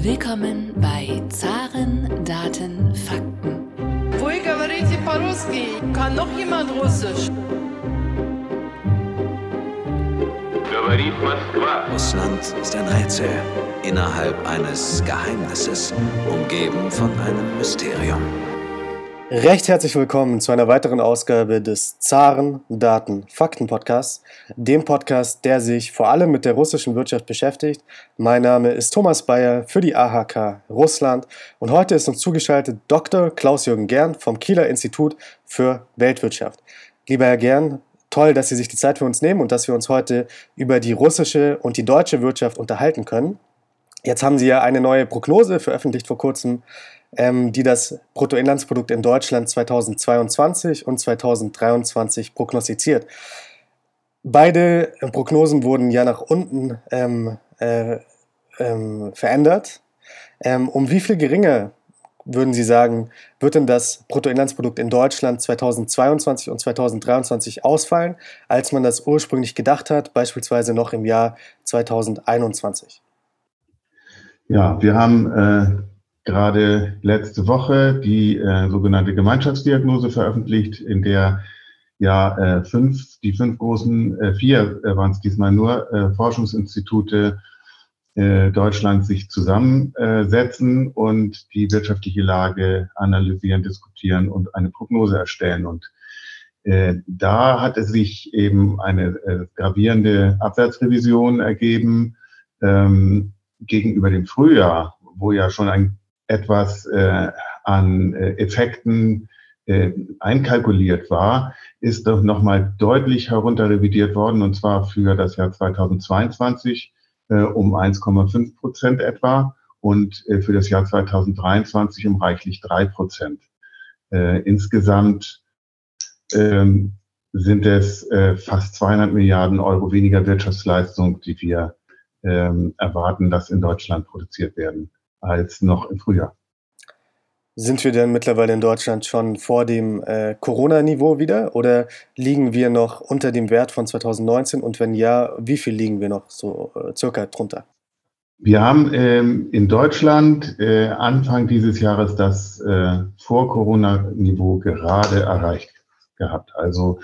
Willkommen bei Zaren, Daten, Fakten. Вы говорите по-русски? Kann noch jemand Russisch? Говорит Москва. Russland ist ein Rätsel innerhalb eines Geheimnisses, umgeben von einem Mysterium. Recht herzlich willkommen zu einer weiteren Ausgabe des Zaren Daten Fakten Podcasts, dem Podcast, der sich vor allem mit der russischen Wirtschaft beschäftigt. Mein Name ist Thomas Bayer für die AHK Russland und heute ist uns zugeschaltet Dr. Klaus-Jürgen Gern vom Kieler Institut für Weltwirtschaft. Lieber Herr Gern, toll, dass Sie sich die Zeit für uns nehmen und dass wir uns heute über die russische und die deutsche Wirtschaft unterhalten können. Jetzt haben Sie ja eine neue Prognose veröffentlicht vor kurzem ähm, die das Bruttoinlandsprodukt in Deutschland 2022 und 2023 prognostiziert. Beide Prognosen wurden ja nach unten ähm, äh, ähm, verändert. Ähm, um wie viel geringer würden Sie sagen, wird denn das Bruttoinlandsprodukt in Deutschland 2022 und 2023 ausfallen, als man das ursprünglich gedacht hat, beispielsweise noch im Jahr 2021? Ja, wir haben äh, gerade letzte Woche die äh, sogenannte Gemeinschaftsdiagnose veröffentlicht, in der ja äh, fünf, die fünf großen, äh, vier äh, waren es diesmal nur, äh, Forschungsinstitute äh, Deutschlands sich zusammensetzen und die wirtschaftliche Lage analysieren, diskutieren und eine Prognose erstellen. Und äh, da hat es sich eben eine äh, gravierende Abwärtsrevision ergeben ähm, gegenüber dem Frühjahr, wo ja schon ein etwas äh, an äh, Effekten äh, einkalkuliert war, ist doch nochmal deutlich herunterrevidiert worden, und zwar für das Jahr 2022 äh, um 1,5 Prozent etwa und äh, für das Jahr 2023 um reichlich drei Prozent. Äh, insgesamt ähm, sind es äh, fast 200 Milliarden Euro weniger Wirtschaftsleistung, die wir ähm, erwarten, dass in Deutschland produziert werden als noch im Frühjahr. Sind wir denn mittlerweile in Deutschland schon vor dem äh, Corona-Niveau wieder oder liegen wir noch unter dem Wert von 2019 und wenn ja, wie viel liegen wir noch so äh, circa drunter? Wir haben ähm, in Deutschland äh, Anfang dieses Jahres das äh, Vor-Corona-Niveau gerade erreicht gehabt. Also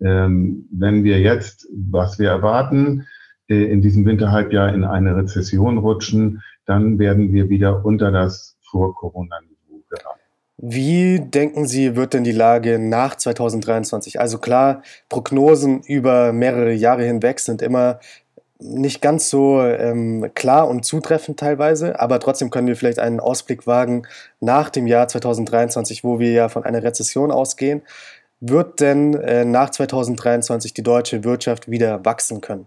ähm, wenn wir jetzt, was wir erwarten, äh, in diesem Winterhalbjahr in eine Rezession rutschen, dann werden wir wieder unter das Vor-Corona-Niveau geraten. Wie denken Sie, wird denn die Lage nach 2023? Also klar, Prognosen über mehrere Jahre hinweg sind immer nicht ganz so ähm, klar und zutreffend teilweise, aber trotzdem können wir vielleicht einen Ausblick wagen nach dem Jahr 2023, wo wir ja von einer Rezession ausgehen. Wird denn äh, nach 2023 die deutsche Wirtschaft wieder wachsen können?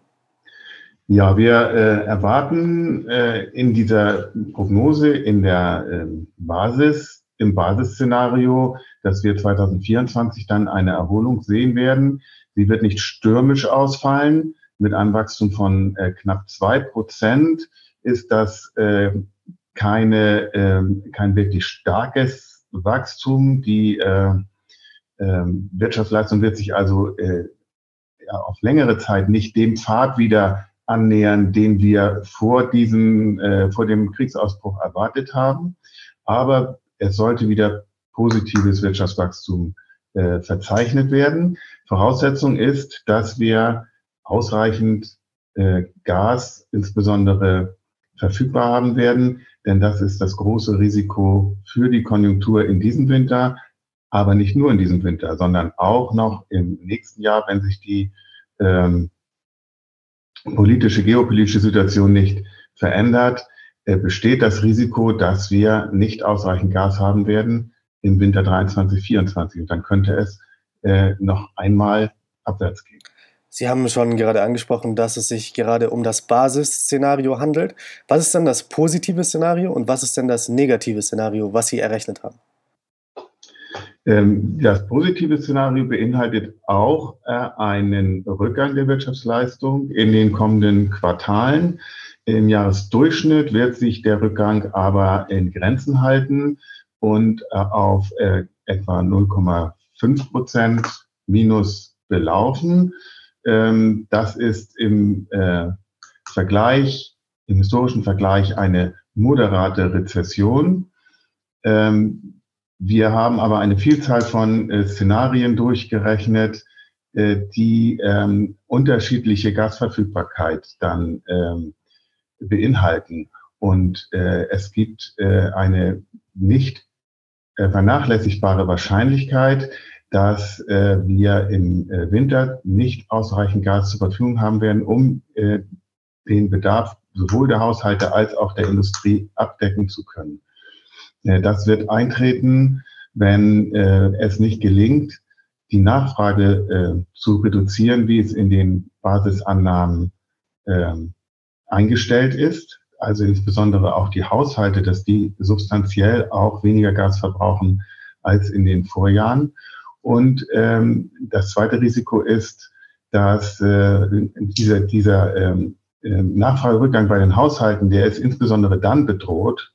Ja, wir äh, erwarten äh, in dieser Prognose, in der äh, Basis, im Basisszenario, dass wir 2024 dann eine Erholung sehen werden. Sie wird nicht stürmisch ausfallen. Mit einem Wachstum von äh, knapp zwei Prozent ist das äh, keine, äh, kein wirklich starkes Wachstum. Die äh, äh, Wirtschaftsleistung wird sich also äh, auf längere Zeit nicht dem Pfad wieder annähern, den wir vor diesem, äh, vor dem Kriegsausbruch erwartet haben. Aber es sollte wieder positives Wirtschaftswachstum äh, verzeichnet werden. Voraussetzung ist, dass wir ausreichend äh, Gas insbesondere verfügbar haben werden, denn das ist das große Risiko für die Konjunktur in diesem Winter, aber nicht nur in diesem Winter, sondern auch noch im nächsten Jahr, wenn sich die ähm, politische, geopolitische Situation nicht verändert, äh, besteht das Risiko, dass wir nicht ausreichend Gas haben werden im Winter 23, 24. Und dann könnte es äh, noch einmal abwärts gehen. Sie haben schon gerade angesprochen, dass es sich gerade um das Basisszenario handelt. Was ist denn das positive Szenario und was ist denn das negative Szenario, was Sie errechnet haben? Ähm, das positive Szenario beinhaltet auch äh, einen Rückgang der Wirtschaftsleistung in den kommenden Quartalen. Im Jahresdurchschnitt wird sich der Rückgang aber in Grenzen halten und äh, auf äh, etwa 0,5 Prozent minus belaufen. Ähm, das ist im Vergleich, im historischen Vergleich eine moderate Rezession. Ähm, wir haben aber eine Vielzahl von äh, Szenarien durchgerechnet, äh, die ähm, unterschiedliche Gasverfügbarkeit dann ähm, beinhalten. Und äh, es gibt äh, eine nicht äh, vernachlässigbare Wahrscheinlichkeit, dass äh, wir im äh, Winter nicht ausreichend Gas zur Verfügung haben werden, um äh, den Bedarf sowohl der Haushalte als auch der Industrie abdecken zu können. Äh, das wird eintreten, wenn äh, es nicht gelingt, die Nachfrage äh, zu reduzieren, wie es in den Basisannahmen äh, eingestellt ist. Also insbesondere auch die Haushalte, dass die substanziell auch weniger Gas verbrauchen als in den Vorjahren. Und ähm, das zweite Risiko ist, dass äh, dieser, dieser ähm, äh, Nachfragerückgang bei den Haushalten, der ist insbesondere dann bedroht,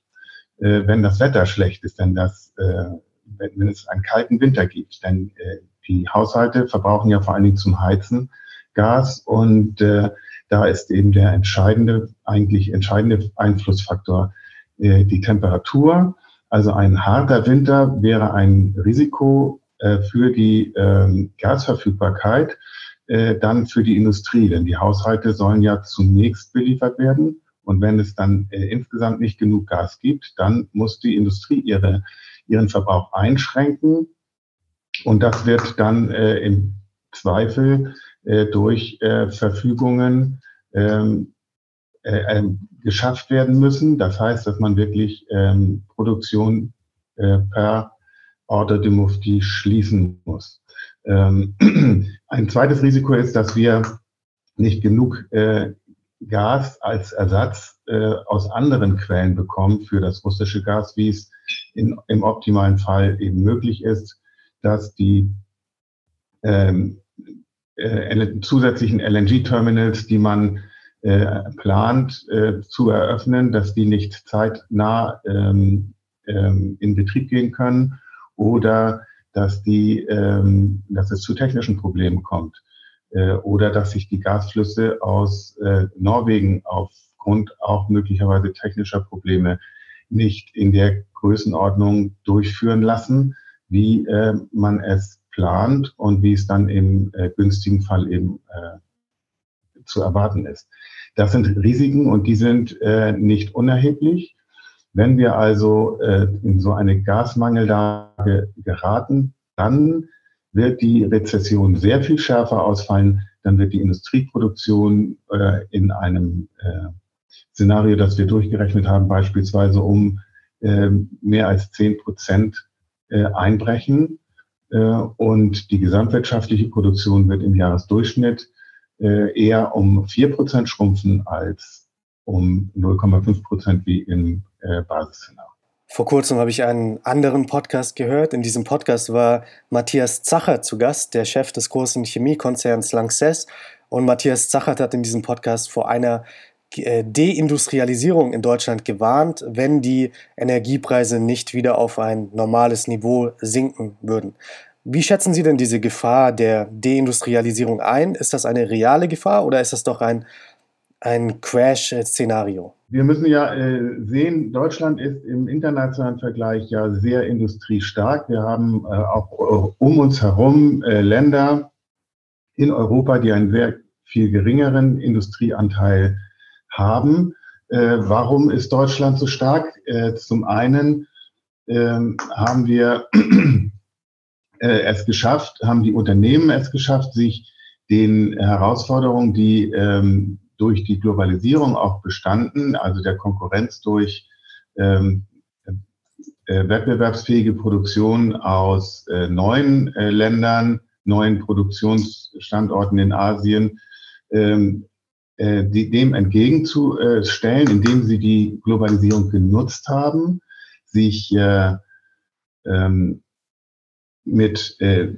äh, wenn das Wetter schlecht ist, denn das, äh, wenn, wenn es einen kalten Winter gibt. Denn äh, die Haushalte verbrauchen ja vor allen Dingen zum Heizen Gas und äh, da ist eben der entscheidende, eigentlich entscheidende Einflussfaktor äh, die Temperatur. Also ein harter Winter wäre ein Risiko äh, für die äh, Gasverfügbarkeit, dann für die Industrie, denn die Haushalte sollen ja zunächst beliefert werden. Und wenn es dann äh, insgesamt nicht genug Gas gibt, dann muss die Industrie ihre, ihren Verbrauch einschränken. Und das wird dann äh, im Zweifel äh, durch äh, Verfügungen ähm, äh, äh, geschafft werden müssen. Das heißt, dass man wirklich ähm, Produktion äh, per Order de Mufti schließen muss. Ähm, ein zweites Risiko ist, dass wir nicht genug äh, Gas als Ersatz äh, aus anderen Quellen bekommen für das russische Gas, wie es in, im optimalen Fall eben möglich ist, dass die ähm, äh, zusätzlichen LNG-Terminals, die man äh, plant äh, zu eröffnen, dass die nicht zeitnah ähm, ähm, in Betrieb gehen können oder dass, die, ähm, dass es zu technischen Problemen kommt oder dass sich die Gasflüsse aus äh, Norwegen aufgrund auch möglicherweise technischer Probleme nicht in der Größenordnung durchführen lassen, wie äh, man es plant und wie es dann im äh, günstigen Fall eben äh, zu erwarten ist. Das sind Risiken und die sind äh, nicht unerheblich. Wenn wir also äh, in so eine Gasmangellage geraten, dann wird die Rezession sehr viel schärfer ausfallen. Dann wird die Industrieproduktion äh, in einem äh, Szenario, das wir durchgerechnet haben, beispielsweise um äh, mehr als zehn Prozent äh, einbrechen. Äh, und die gesamtwirtschaftliche Produktion wird im Jahresdurchschnitt äh, eher um vier Prozent schrumpfen als um 0,5 Prozent wie im Basisszenario. Vor kurzem habe ich einen anderen Podcast gehört. In diesem Podcast war Matthias Zacher zu Gast, der Chef des großen Chemiekonzerns Lanxess. Und Matthias Zacher hat in diesem Podcast vor einer äh, Deindustrialisierung in Deutschland gewarnt, wenn die Energiepreise nicht wieder auf ein normales Niveau sinken würden. Wie schätzen Sie denn diese Gefahr der Deindustrialisierung ein? Ist das eine reale Gefahr oder ist das doch ein ein Crash-Szenario? Wir müssen ja äh, sehen, Deutschland ist im internationalen Vergleich ja sehr industriestark. Wir haben äh, auch äh, um uns herum äh, Länder in Europa, die einen sehr viel geringeren Industrieanteil haben. Warum ist Deutschland so stark? Zum einen ähm, haben wir es geschafft, haben die Unternehmen es geschafft, sich den Herausforderungen, die ähm, durch die Globalisierung auch bestanden, also der Konkurrenz durch ähm, äh, wettbewerbsfähige Produktion aus äh, neuen äh, Ländern, neuen Produktionsstandorten in Asien, ähm, äh, die, dem entgegenzustellen, indem sie die Globalisierung genutzt haben, sich äh, ähm, mit äh,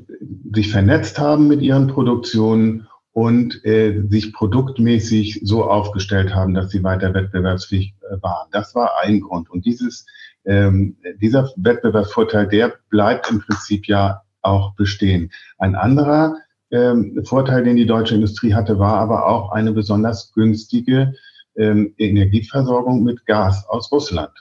sich vernetzt haben mit ihren Produktionen und äh, sich produktmäßig so aufgestellt haben, dass sie weiter wettbewerbsfähig äh, waren. Das war ein Grund. Und dieses, ähm, dieser Wettbewerbsvorteil, der bleibt im Prinzip ja auch bestehen. Ein anderer ähm, Vorteil, den die deutsche Industrie hatte, war aber auch eine besonders günstige ähm, Energieversorgung mit Gas aus Russland.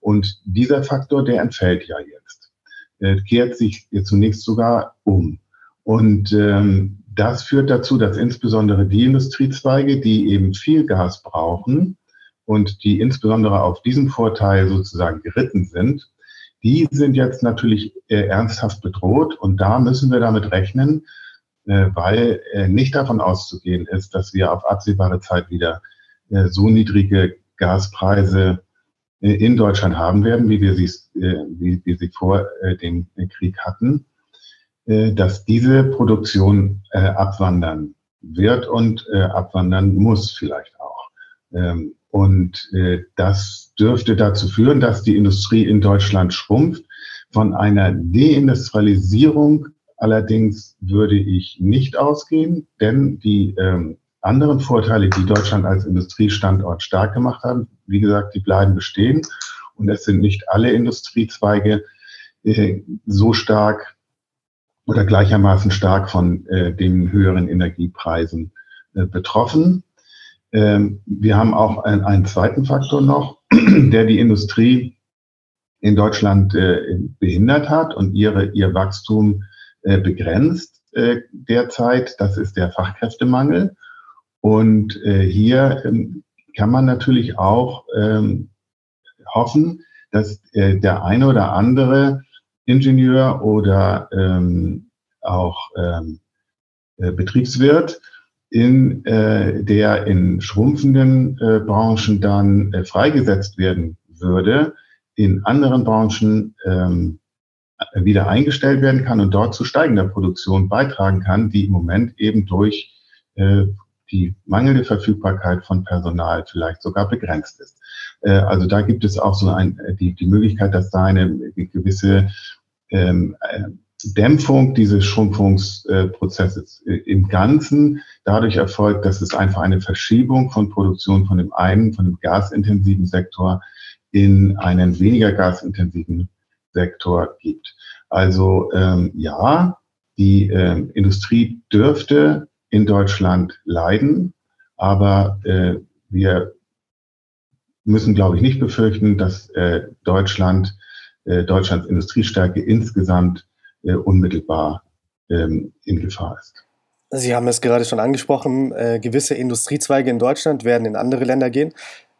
Und dieser Faktor, der entfällt ja jetzt, äh, kehrt sich zunächst sogar um. Und ähm, das führt dazu, dass insbesondere die Industriezweige, die eben viel Gas brauchen und die insbesondere auf diesen Vorteil sozusagen geritten sind, die sind jetzt natürlich äh, ernsthaft bedroht. Und da müssen wir damit rechnen, äh, weil äh, nicht davon auszugehen ist, dass wir auf absehbare Zeit wieder äh, so niedrige Gaspreise äh, in Deutschland haben werden, wie wir sie, äh, wie wir sie vor dem Krieg hatten, dass diese Produktion abwandern wird und abwandern muss vielleicht auch. Ähm, und das dürfte dazu führen, dass die Industrie in Deutschland schrumpft. Von einer Deindustrialisierung allerdings würde ich nicht ausgehen, denn die ähm, anderen Vorteile, die Deutschland als Industriestandort stark gemacht haben, wie gesagt, die bleiben bestehen. Und es sind nicht alle Industriezweige äh, so stark oder gleichermaßen stark von äh, den höheren Energiepreisen äh, betroffen. Ähm, wir haben auch ein, einen zweiten Faktor noch, der die Industrie in Deutschland äh, behindert hat und ihre, ihr Wachstum äh, begrenzt äh, derzeit. Das ist der Fachkräftemangel. Und äh, hier ähm, kann man natürlich auch ähm, hoffen, dass der eine oder andere Ingenieur oder ähm, auch ähm, äh, Betriebswirt in äh, der in schrumpfenden äh, Branchen dann äh, freigesetzt werden würde, in anderen Branchen ähm, wieder eingestellt werden kann und dort zu steigender Produktion beitragen kann, die im Moment eben durch äh, die mangelnde Verfügbarkeit von Personal vielleicht sogar begrenzt ist. Äh, also da gibt es auch so ein, äh, die, die Möglichkeit, dass da eine gewisse ähm, äh, Dämpfung dieses Schrumpfungsprozesses im Ganzen dadurch erfolgt, dass es einfach eine Verschiebung von Produktion von dem einen, von dem gasintensiven Sektor in einen weniger gasintensiven Sektor gibt. Also ähm, ja, die ähm, Industrie dürfte in Deutschland leiden. Aber äh, wir müssen, glaube ich, nicht befürchten, dass äh, Deutschland, äh, Deutschlands Industriestärke insgesamt äh, unmittelbar ähm, in Gefahr ist. Sie haben es gerade schon angesprochen, äh, gewisse Industriezweige in Deutschland werden in andere Länder gehen.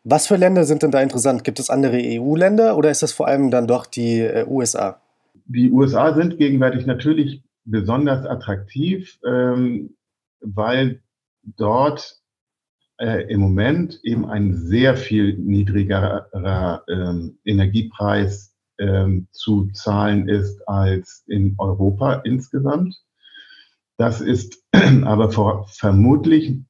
Was für Länder sind denn da interessant? Gibt es andere EU-Länder oder ist das vor allem dann doch die äh, USA? Die USA sind gegenwärtig natürlich besonders attraktiv. Ähm, weil dort äh, im Moment eben ein sehr viel niedrigerer ähm, Energiepreis ähm, zu zahlen ist als in Europa insgesamt. Das ist aber vor, vermutlich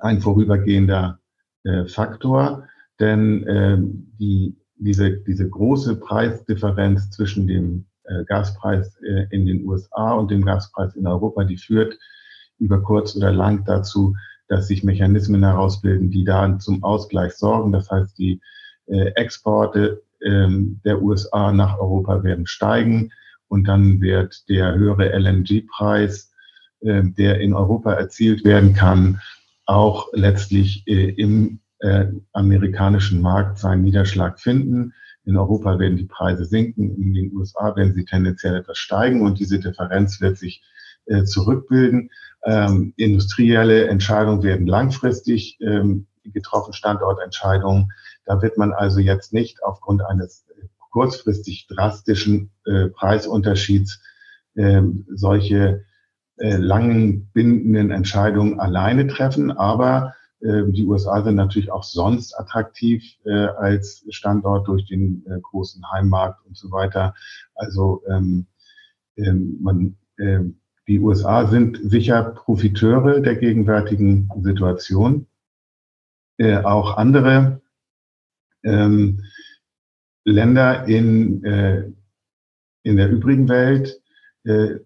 ein vorübergehender äh, Faktor, denn äh, die, diese, diese große Preisdifferenz zwischen dem äh, Gaspreis äh, in den USA und dem Gaspreis in Europa, die führt über kurz oder lang dazu, dass sich Mechanismen herausbilden, die da zum Ausgleich sorgen. Das heißt, die äh, Exporte ähm, der USA nach Europa werden steigen und dann wird der höhere LNG-Preis, äh, der in Europa erzielt werden kann, auch letztlich äh, im äh, amerikanischen Markt seinen Niederschlag finden. In Europa werden die Preise sinken, in den USA werden sie tendenziell etwas steigen und diese Differenz wird sich äh, zurückbilden. Ähm, industrielle Entscheidungen werden langfristig ähm, getroffen, Standortentscheidungen. Da wird man also jetzt nicht aufgrund eines kurzfristig drastischen äh, Preisunterschieds äh, solche äh, langen bindenden Entscheidungen alleine treffen. Aber äh, die USA sind natürlich auch sonst attraktiv äh, als Standort durch den äh, großen Heimmarkt und so weiter. Also ähm, ähm, man ähm, die USA sind sicher Profiteure der gegenwärtigen Situation. Äh, auch andere ähm, Länder in, äh, in der übrigen Welt äh,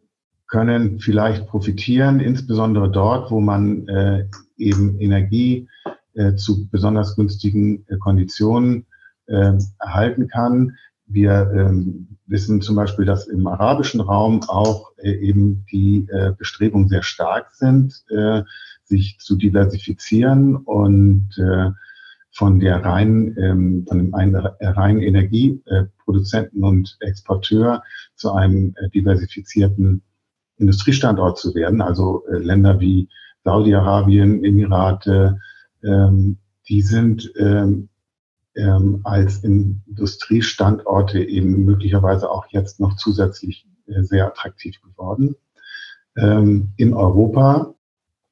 können vielleicht profitieren, insbesondere dort, wo man äh, eben Energie äh, zu besonders günstigen äh, Konditionen äh, erhalten kann. Wir ähm, wissen zum Beispiel, dass im arabischen Raum auch eben die Bestrebungen sehr stark sind, sich zu diversifizieren und von der reinen, ähm, von dem einen reinen Energieproduzenten und Exporteur zu einem äh, diversifizierten Industriestandort zu werden. Also äh, Länder wie Saudi-Arabien, Emirate, ähm, die sind ähm, ähm, als Industriestandorte eben möglicherweise auch jetzt noch zusätzlich äh, sehr attraktiv geworden. Ähm, in Europa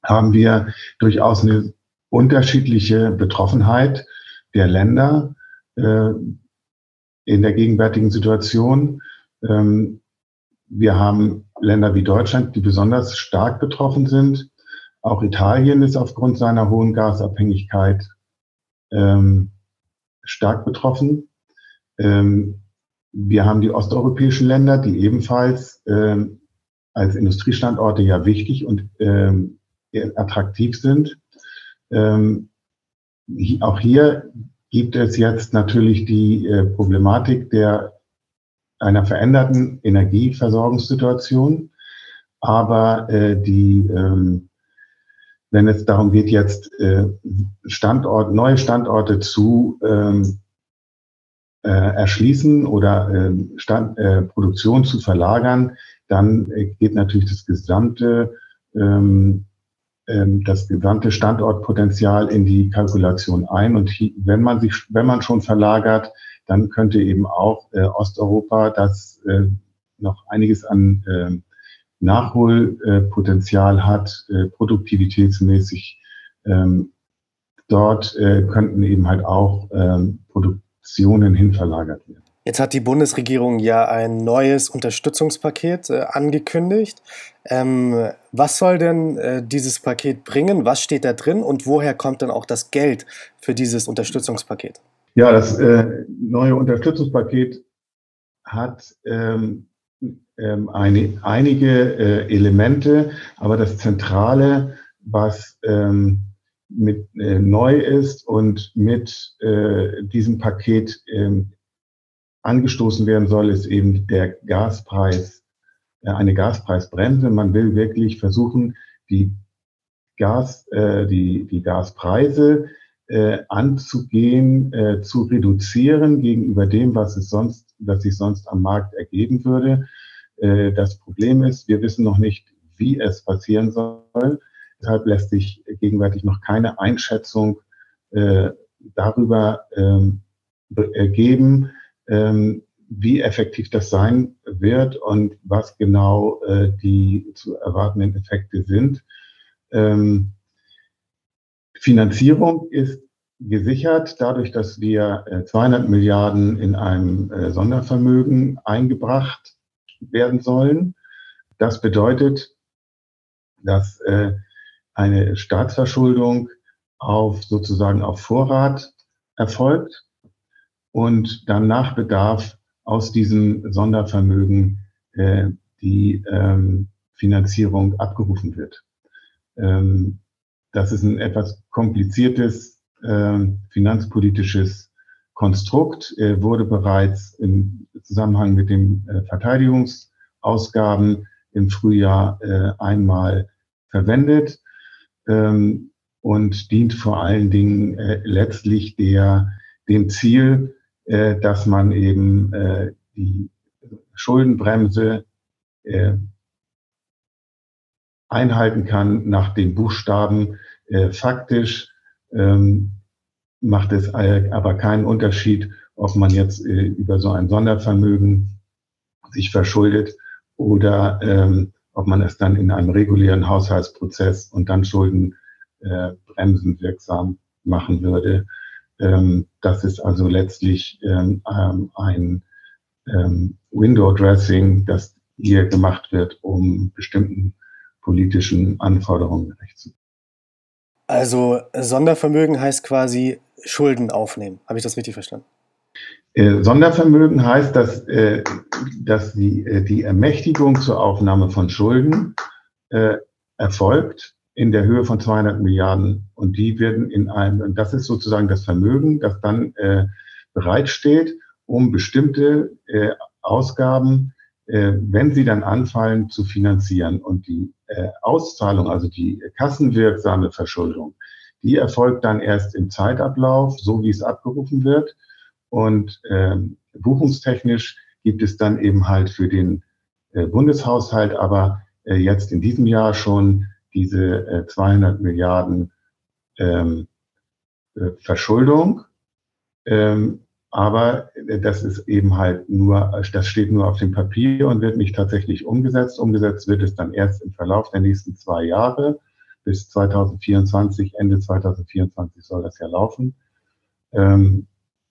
haben wir durchaus eine unterschiedliche Betroffenheit der Länder äh, in der gegenwärtigen Situation. Ähm, wir haben Länder wie Deutschland, die besonders stark betroffen sind. Auch Italien ist aufgrund seiner hohen Gasabhängigkeit ähm, stark betroffen. Ähm, wir haben die osteuropäischen Länder, die ebenfalls ähm, als Industriestandorte ja wichtig und ähm, attraktiv sind. Ähm, auch hier gibt es jetzt natürlich die äh, Problematik der einer veränderten Energieversorgungssituation. Aber äh, die, ähm, wenn es darum geht, jetzt äh, Standort, neue Standorte zu ähm, äh, erschließen oder äh, Stand, äh, Produktion zu verlagern, dann äh, geht natürlich das gesamte ähm, das gesamte Standortpotenzial in die Kalkulation ein. Und wenn man sich, wenn man schon verlagert, dann könnte eben auch äh, Osteuropa, das äh, noch einiges an äh, Nachholpotenzial hat, äh, produktivitätsmäßig, ähm, dort äh, könnten eben halt auch ähm, Produktionen hinverlagert werden. Jetzt hat die Bundesregierung ja ein neues Unterstützungspaket äh, angekündigt. Ähm, was soll denn äh, dieses Paket bringen? Was steht da drin und woher kommt dann auch das Geld für dieses Unterstützungspaket? Ja, das äh, neue Unterstützungspaket hat ähm, ähm, eine, einige äh, Elemente, aber das Zentrale, was ähm, mit äh, neu ist und mit äh, diesem Paket ähm, angestoßen werden soll, ist eben der Gaspreis, äh, eine Gaspreisbremse. Man will wirklich versuchen, die Gas, äh, die, die Gaspreise äh, anzugehen, äh, zu reduzieren gegenüber dem, was es sonst, was sich sonst am Markt ergeben würde. Äh, das Problem ist, wir wissen noch nicht, wie es passieren soll. Deshalb lässt sich gegenwärtig noch keine Einschätzung äh, darüber ähm, geben, ähm, wie effektiv das sein wird und was genau äh, die zu erwartenden Effekte sind. Ähm, Finanzierung ist gesichert dadurch, dass wir 200 äh, Milliarden in einem äh, Sondervermögen eingebracht werden sollen. Das bedeutet, dass äh, eine Staatsverschuldung auf sozusagen auf Vorrat erfolgt und dann nach Bedarf aus diesem Sondervermögen die ähm, Finanzierung abgerufen wird. Ähm, das ist ein etwas kompliziertes äh, finanzpolitisches Konstrukt, äh, wurde bereits im Zusammenhang mit den äh, Verteidigungsausgaben im Frühjahr äh, einmal verwendet ähm, und dient vor allen Dingen äh, letztlich der, dem Ziel, äh, dass man eben äh, die Schuldenbremse äh, einhalten kann nach den Buchstaben. Äh, faktisch ähm, macht es aber keinen Unterschied, ob man jetzt äh, über so ein Sondervermögen sich verschuldet oder ähm, ob man es dann in einem regulären Haushaltsprozess und dann Schulden äh, wirksam machen würde. Ähm, das ist also letztlich ähm, ähm ein ähm, Window Dressing, das hier gemacht wird, um bestimmten politischen Anforderungen gerecht zu werden. Also Sondervermögen heißt quasi Schulden aufnehmen. Habe ich das richtig verstanden? Äh, Sondervermögen heißt, dass, äh, dass die, äh, die Ermächtigung zur Aufnahme von Schulden erfolgt in der Höhe von 200 Milliarden. Und die werden in einem, und das ist sozusagen das Vermögen, das dann äh, bereitsteht, um bestimmte äh, Ausgaben äh, wenn sie dann anfallen zu finanzieren und die äh, Auszahlung, also die kassenwirksame Verschuldung, die erfolgt dann erst im Zeitablauf, so wie es abgerufen wird. Und ähm, buchungstechnisch gibt es dann eben halt für den äh, Bundeshaushalt aber äh, jetzt in diesem Jahr schon diese äh, 200 Milliarden ähm, äh, Verschuldung. Ähm, aber das ist eben halt nur, das steht nur auf dem Papier und wird nicht tatsächlich umgesetzt. Umgesetzt wird es dann erst im Verlauf der nächsten zwei Jahre. Bis 2024, Ende 2024 soll das ja laufen. Ähm,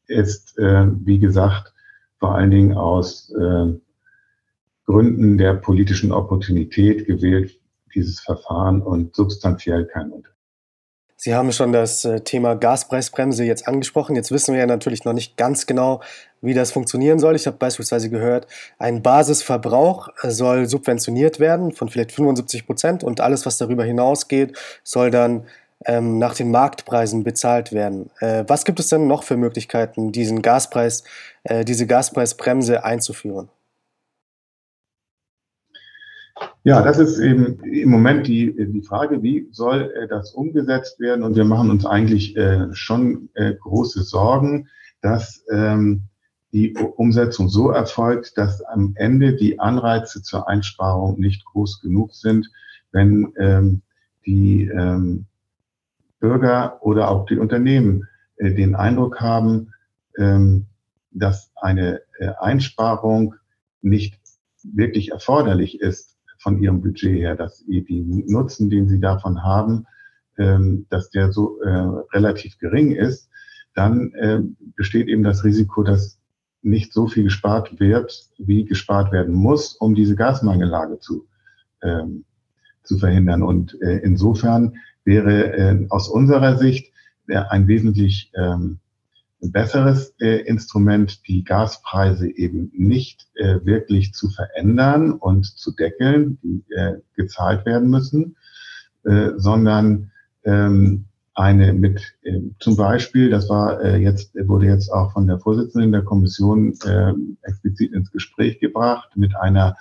ist, äh, wie gesagt, vor allen Dingen aus äh, Gründen der politischen Opportunität gewählt, dieses Verfahren und substanziell kein Unterschied. Sie haben schon das äh, Thema Gaspreisbremse jetzt angesprochen. Jetzt wissen wir ja natürlich noch nicht ganz genau, wie das funktionieren soll. Ich habe beispielsweise gehört, ein Basisverbrauch soll subventioniert werden von vielleicht 75 Prozent und alles, was darüber hinausgeht, soll dann ähm, nach den Marktpreisen bezahlt werden. Äh, was gibt es denn noch für Möglichkeiten, diesen Gaspreis, äh, diese Gaspreisbremse einzuführen? Ja, das ist eben im Moment die, die Frage, wie soll äh, das umgesetzt werden? Und wir machen uns eigentlich äh, schon äh, große Sorgen, dass ähm, die Umsetzung so erfolgt, dass am Ende die Anreize zur Einsparung nicht groß genug sind, wenn ähm, die ähm, Bürger oder auch die Unternehmen den Eindruck haben, dass eine Einsparung nicht wirklich erforderlich ist von ihrem Budget her, dass die Nutzen, den sie davon haben, ähm, dass der so äh, relativ gering ist, dann äh, besteht eben das Risiko, dass nicht so viel gespart wird, wie gespart werden muss, um diese Gasmangellage zu, ähm, zu verhindern. Und äh, insofern wäre äh, aus unserer Sicht ein wesentlich ähm, besseres äh, Instrument, die Gaspreise eben nicht äh, wirklich zu verändern und zu deckeln, die äh, gezahlt werden müssen, äh, sondern ähm, eine mit äh, zum Beispiel, das war äh, jetzt wurde jetzt auch von der Vorsitzenden der Kommission äh, explizit ins Gespräch gebracht mit einer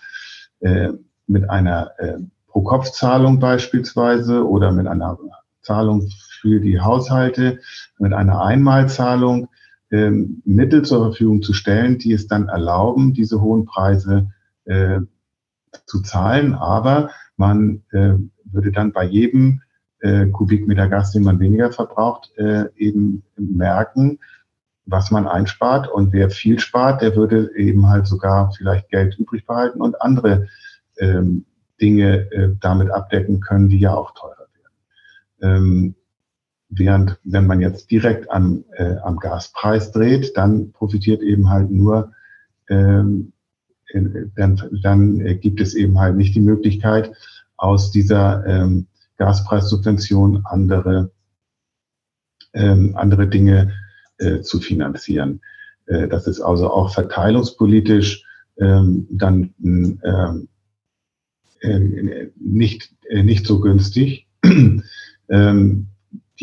äh, mit einer äh, Pro-Kopf-Zahlung beispielsweise oder mit einer Zahlung für die Haushalte mit einer Einmalzahlung ähm, Mittel zur Verfügung zu stellen, die es dann erlauben, diese hohen Preise äh, zu zahlen. Aber man äh, würde dann bei jedem äh, Kubikmeter Gas, den man weniger verbraucht, äh, eben merken, was man einspart. Und wer viel spart, der würde eben halt sogar vielleicht Geld übrig behalten und andere ähm, Dinge äh, damit abdecken können, die ja auch teurer werden. Ähm, Während wenn man jetzt direkt am, äh, am Gaspreis dreht, dann profitiert eben halt nur, ähm, dann, dann gibt es eben halt nicht die Möglichkeit, aus dieser ähm, Gaspreissubvention andere, ähm, andere Dinge äh, zu finanzieren. Äh, das ist also auch verteilungspolitisch ähm, dann ähm, äh, nicht, äh, nicht so günstig. ähm,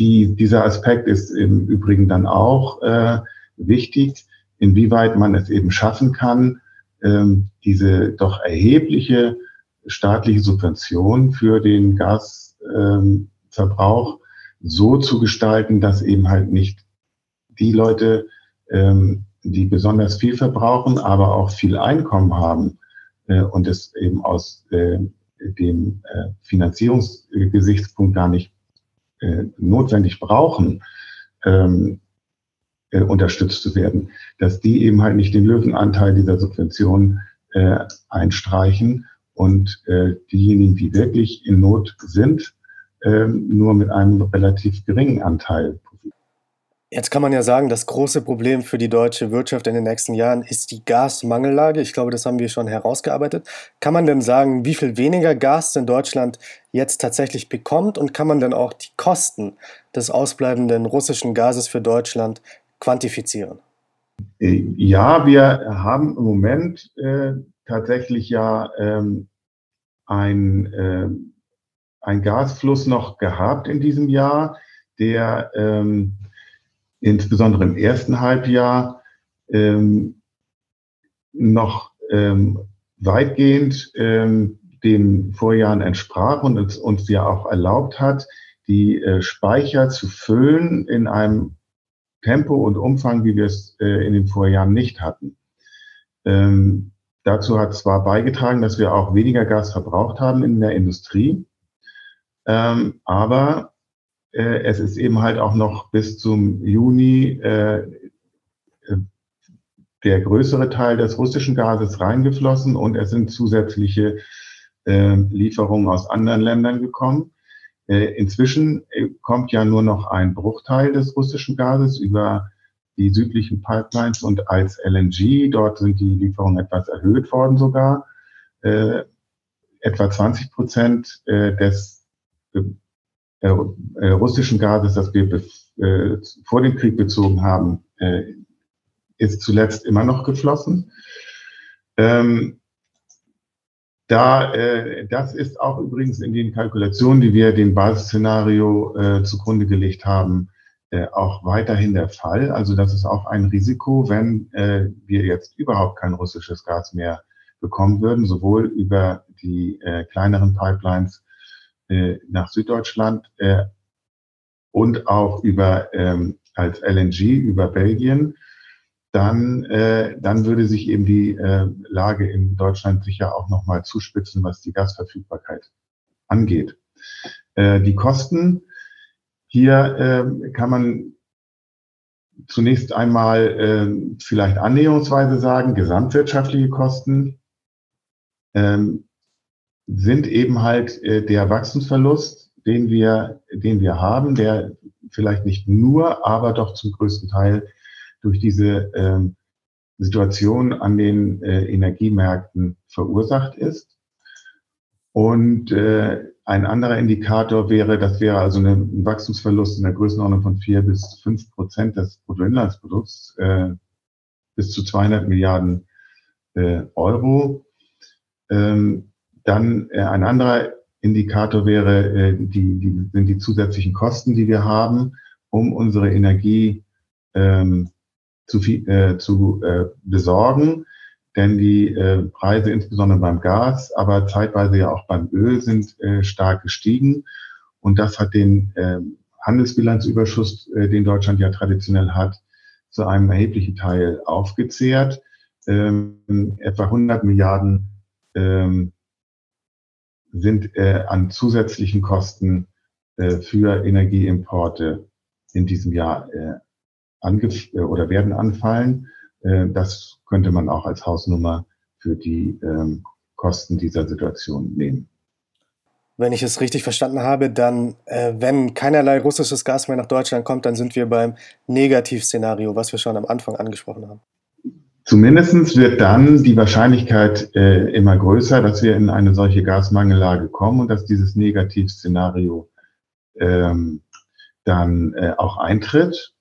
die, dieser Aspekt ist im Übrigen dann auch äh, wichtig, inwieweit man es eben schaffen kann, ähm, diese doch erhebliche staatliche Subvention für den Gasverbrauch ähm, so zu gestalten, dass eben halt nicht die Leute, ähm, die besonders viel verbrauchen, aber auch viel Einkommen haben äh, und es eben aus äh, dem äh, Finanzierungsgesichtspunkt gar nicht äh, notwendig brauchen, ähm, äh, unterstützt zu werden, dass die eben halt nicht den Löwenanteil dieser Subvention äh, einstreichen und äh, diejenigen, die wirklich in Not sind, äh, nur mit einem relativ geringen Anteil Jetzt kann man ja sagen, das große Problem für die deutsche Wirtschaft in den nächsten Jahren ist die Gasmangellage. Ich glaube, das haben wir schon herausgearbeitet. Kann man denn sagen, wie viel weniger Gas in Deutschland jetzt tatsächlich bekommt und kann man denn auch die Kosten des ausbleibenden russischen Gases für Deutschland quantifizieren? Äh, ja, wir haben im Moment äh, tatsächlich ja ähm, ein, äh, ein Gasfluss noch gehabt in diesem Jahr, der ähm, insbesondere im ersten Halbjahr ähm, noch ähm, weitgehend ähm, den Vorjahren entsprach und es uns ja auch erlaubt hat, die äh, Speicher zu füllen in einem Tempo und Umfang, wie wir es äh, in den Vorjahren nicht hatten. Ähm, dazu hat zwar beigetragen, dass wir auch weniger Gas verbraucht haben in der Industrie, ähm, aber äh, es ist eben halt auch noch bis zum Juni äh, äh der größere Teil des russischen Gases reingeflossen und es sind zusätzliche äh, Lieferungen aus anderen Ländern gekommen. Äh, inzwischen äh, kommt ja nur noch ein Bruchteil des russischen Gases über die südlichen Pipelines und als LNG. Dort sind die Lieferungen etwas erhöht worden sogar. Äh, etwa 20 Prozent äh, des russischen Gases, das wir äh, vor dem Krieg bezogen haben, äh, ist zuletzt immer noch geflossen. Ähm, da, äh, das ist auch übrigens in den Kalkulationen, die wir dem Basisszenario äh, zugrunde gelegt haben, äh, auch weiterhin der Fall. Also das ist auch ein Risiko, wenn äh, wir jetzt überhaupt kein russisches Gas mehr bekommen würden, sowohl über die äh, kleineren Pipelines äh, nach Süddeutschland äh, und auch über ähm, als LNG über Belgien. Dann, äh, dann würde sich eben die äh, Lage in Deutschland sicher auch nochmal zuspitzen, was die Gasverfügbarkeit angeht. Äh, die Kosten, hier äh, kann man zunächst einmal äh, vielleicht annäherungsweise sagen, gesamtwirtschaftliche Kosten. Ähm, sind eben halt äh, der Wachstumsverlust, den wir, den wir haben, der vielleicht nicht nur, aber doch zum größten Teil durch diese ähm, Situation an den äh, Energiemärkten verursacht ist. Und äh, ein anderer Indikator wäre, das wäre also ein Wachstumsverlust in der Größenordnung von vier bis fünf Prozent des Bruttoinlandsprodukts äh, bis zu 200 Milliarden äh, Euro. Ähm, dann äh, ein anderer Indikator wäre, äh, die, die, sind die zusätzlichen Kosten, die wir haben, um unsere Energie ähm, zu, äh, zu äh, besorgen, denn die äh, Preise insbesondere beim Gas, aber zeitweise ja auch beim Öl sind äh, stark gestiegen und das hat den äh, Handelsbilanzüberschuss, äh, den Deutschland ja traditionell hat, zu einem erheblichen Teil aufgezehrt. Ähm, etwa 100 Milliarden ähm, sind äh, an zusätzlichen Kosten äh, für Energieimporte in diesem Jahr äh, angef äh, oder werden anfallen. Äh, das könnte man auch als Hausnummer für die ähm, Kosten dieser Situation nehmen. Wenn ich es richtig verstanden habe, dann, äh, wenn keinerlei russisches Gas mehr nach Deutschland kommt, dann sind wir beim Negativszenario, was wir schon am Anfang angesprochen haben. Zumindest wird dann die Wahrscheinlichkeit äh, immer größer, dass wir in eine solche Gasmangellage kommen und dass dieses Negativszenario ähm, dann äh, auch eintritt.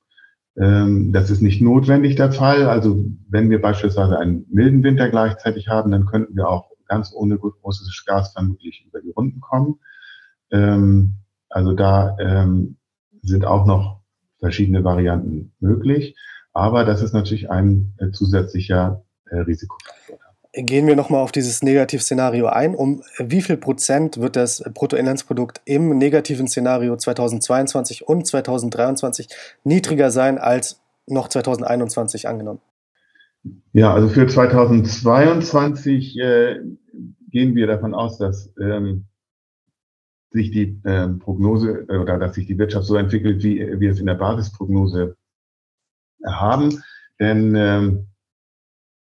Ähm, das ist nicht notwendig der Fall. Also wenn wir beispielsweise einen milden Winter gleichzeitig haben, dann könnten wir auch ganz ohne russisches Gas vermutlich über die Runden kommen. Ähm, also da ähm, sind auch noch verschiedene Varianten möglich. Aber das ist natürlich ein äh, zusätzlicher äh, Risikofaktor. Gehen wir nochmal auf dieses Negativszenario ein. Um wie viel Prozent wird das Bruttoinlandsprodukt im negativen Szenario 2022 und 2023 niedriger sein als noch 2021 angenommen? Ja, also für 2022 äh, gehen wir davon aus, dass ähm, sich die ähm, Prognose äh, oder dass sich die Wirtschaft so entwickelt, wie wir es in der Basisprognose haben. Denn ähm,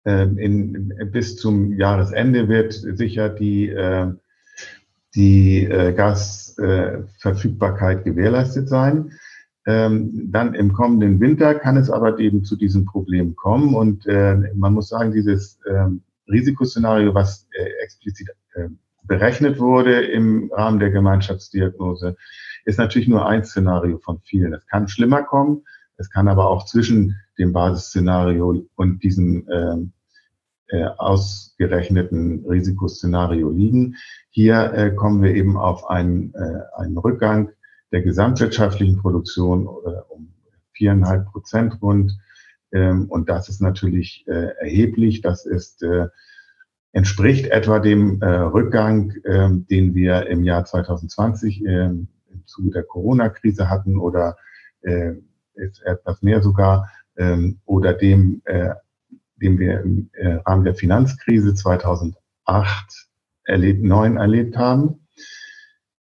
ähm, in, bis zum Jahresende wird sicher die, äh, die äh, Gasverfügbarkeit gewährleistet sein. Ähm, dann im kommenden Winter kann es aber eben zu diesem Problem kommen. Und äh, man muss sagen, dieses Risikoszenario, was explizit berechnet wurde im Rahmen der Gemeinschaftsdiagnose, ist natürlich nur ein Szenario von vielen. Es kann schlimmer kommen, es kann aber auch zwischen dem Basisszenario und diesem ähm, äh, ausgerechneten Risikoszenario liegen. Hier äh, kommen wir eben auf einen, äh, einen Rückgang der gesamtwirtschaftlichen Produktion äh, um viereinhalb Prozent rund. Ähm, und das ist natürlich äh, erheblich. Das ist äh, entspricht etwa dem äh, Rückgang, äh, den wir im Jahr 2020 äh, im Zuge der Corona-Krise hatten oder äh, ist etwas mehr sogar ähm, oder dem, äh, dem wir im äh, Rahmen der Finanzkrise 2008 erlebt, 9 erlebt haben.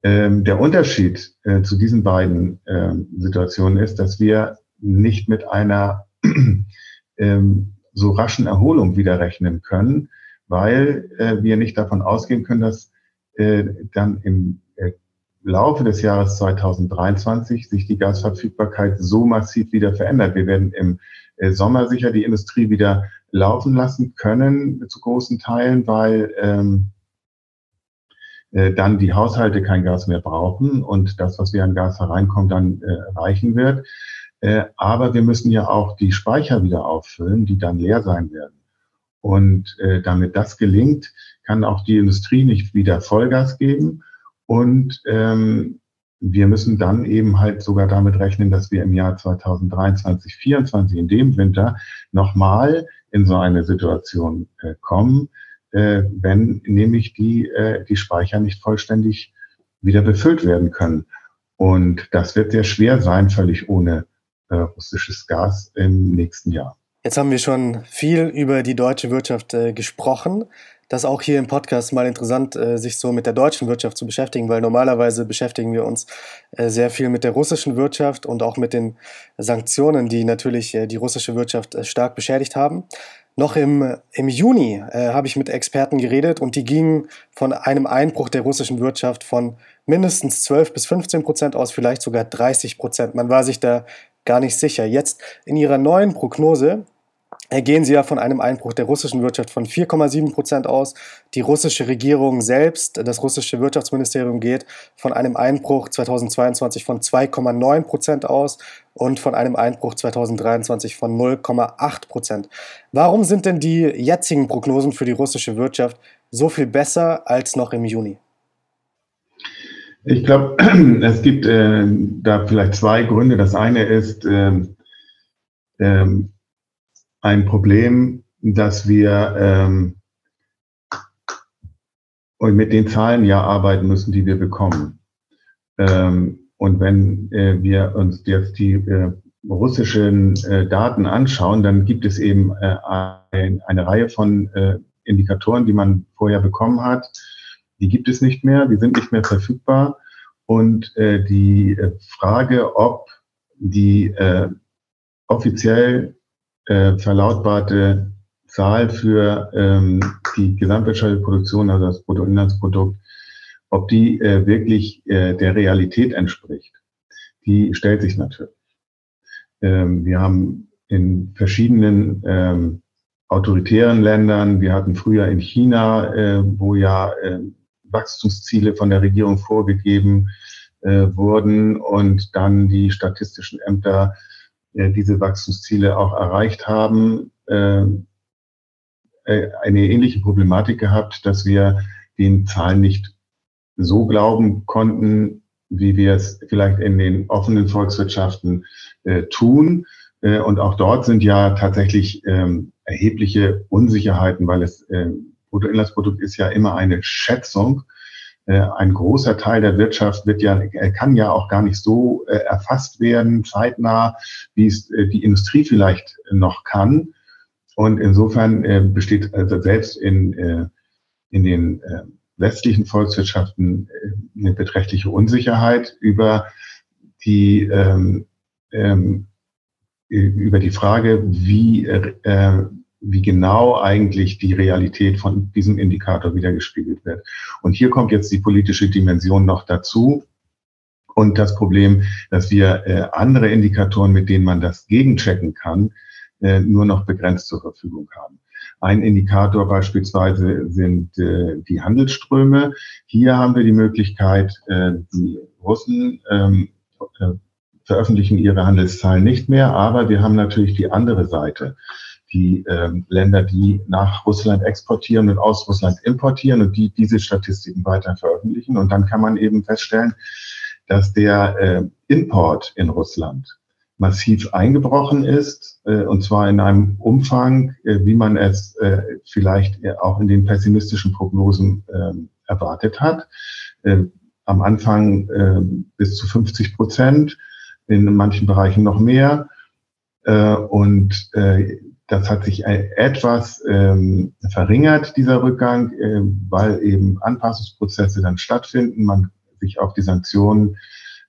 Ähm, der Unterschied äh, zu diesen beiden äh, Situationen ist, dass wir nicht mit einer ähm, so raschen Erholung wieder rechnen können, weil äh, wir nicht davon ausgehen können, dass äh, dann im äh, Laufe des Jahres 2023 sich die Gasverfügbarkeit so massiv wieder verändert. Wir werden im äh, Sommer sicher die Industrie wieder laufen lassen können zu großen Teilen, weil ähm, äh, dann die Haushalte kein Gas mehr brauchen und das, was wir an Gas hereinkommt, dann äh, reichen wird. Äh, aber wir müssen ja auch die Speicher wieder auffüllen, die dann leer sein werden. Und äh, damit das gelingt, kann auch die Industrie nicht wieder Vollgas geben. Und ähm, wir müssen dann eben halt sogar damit rechnen, dass wir im Jahr 2023, 2024 in dem Winter nochmal in so eine Situation äh, kommen, äh, wenn nämlich die, äh, die Speicher nicht vollständig wieder befüllt werden können. Und das wird sehr schwer sein, völlig ohne äh, russisches Gas im nächsten Jahr. Jetzt haben wir schon viel über die deutsche Wirtschaft äh, gesprochen. Das ist auch hier im Podcast mal interessant, äh, sich so mit der deutschen Wirtschaft zu beschäftigen, weil normalerweise beschäftigen wir uns äh, sehr viel mit der russischen Wirtschaft und auch mit den Sanktionen, die natürlich äh, die russische Wirtschaft stark beschädigt haben. Noch im, im Juni habe ich mit Experten geredet und die gingen von einem Einbruch der russischen Wirtschaft von mindestens 12 bis 15 Prozent aus, vielleicht sogar 30 Prozent. Man war sich da gar nicht sicher. Jetzt in ihrer neuen Prognose gehen sie ja von einem Einbruch der russischen Wirtschaft von 4,7 Prozent aus. Die russische Regierung selbst, das russische Wirtschaftsministerium geht von einem Einbruch 2022 von 2,9 Prozent aus und von einem Einbruch 2023 von 0,8 Prozent. Warum sind denn die jetzigen Prognosen für die russische Wirtschaft so viel besser als noch im Juni? Ich glaube, es gibt äh, da vielleicht zwei Gründe. Das eine ist ähm, ähm, ein Problem, dass wir ähm, und mit den Zahlen ja arbeiten müssen, die wir bekommen. Ähm, und wenn äh, wir uns jetzt die äh, russischen äh, Daten anschauen, dann gibt es eben äh, ein, eine Reihe von äh, Indikatoren, die man vorher bekommen hat, die gibt es nicht mehr, die sind nicht mehr verfügbar. Und äh, die Frage, ob die offiziell äh, verlautbarte Zahl für ähm, die gesamtwirtschaftliche Produktion, also das Bruttoinlandsprodukt, ob die äh, wirklich äh, der Realität entspricht, die stellt sich natürlich. Ähm, wir haben in verschiedenen ähm, autoritären Ländern, wir hatten früher in China, äh, wo ja äh, Wachstumsziele von der Regierung vorgegeben äh, wurden und dann die statistischen Ämter diese Wachstumsziele auch erreicht haben, äh, äh, eine ähnliche Problematik gehabt, dass wir den Zahlen nicht so glauben konnten, wie wir es vielleicht in den offenen Volkswirtschaften äh, tun. Äh, und auch dort sind ja tatsächlich ähm, erhebliche Unsicherheiten, weil es äh, Bruttoinlandsprodukt ist ja immer eine Schätzung. Äh, ein großer Teil der Wirtschaft wird ja, kann ja auch gar nicht so äh, erfasst werden, zeitnah, wie es äh, die Industrie vielleicht noch kann. Und insofern besteht also selbst in, in den westlichen Volkswirtschaften eine beträchtliche Unsicherheit über die, ähm, ähm, über die Frage, wie wie genau eigentlich die Realität von diesem Indikator wiedergespiegelt wird. Und hier kommt jetzt die politische Dimension noch dazu. Und das Problem, dass wir äh, andere Indikatoren, mit denen man das gegenchecken kann, äh, nur noch begrenzt zur Verfügung haben. Ein Indikator beispielsweise sind äh, die Handelsströme. Hier haben wir die Möglichkeit, äh, die Russen ähm, äh, veröffentlichen ihre Handelszahlen nicht mehr, aber wir haben natürlich die andere Seite die ähm, Länder, die nach Russland exportieren und aus Russland importieren und die diese Statistiken weiter veröffentlichen. Und dann kann man eben feststellen, dass der äh, Import in Russland massiv eingebrochen ist, äh, und zwar in einem Umfang, äh, wie man es äh, vielleicht auch in den pessimistischen Prognosen ähm, erwartet hat. Am Anfang bis zu 50 Prozent, in manchen Bereichen noch mehr. Und das hat sich etwas ähm, verringert, dieser Rückgang, weil eben Anpassungsprozesse dann stattfinden, man sich auf die Sanktionen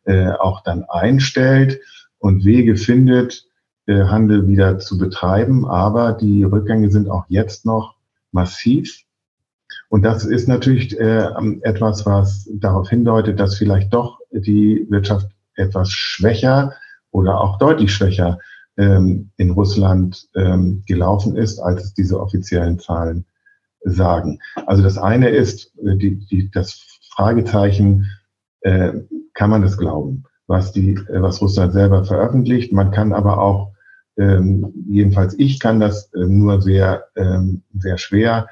auch dann einstellt und Wege findet, äh, Handel wieder zu betreiben. Aber die Rückgänge sind auch jetzt noch massiv. Und das ist natürlich äh, etwas, was darauf hindeutet, dass vielleicht doch die Wirtschaft etwas schwächer oder auch deutlich schwächer ähm, in Russland ähm, gelaufen ist, als es diese offiziellen Zahlen sagen. Also das eine ist äh, die, die, das Fragezeichen, äh, kann man das glauben? was die, äh, was Russland selber veröffentlicht. Man kann aber auch, ähm, jedenfalls ich kann das äh, nur sehr, ähm, sehr schwer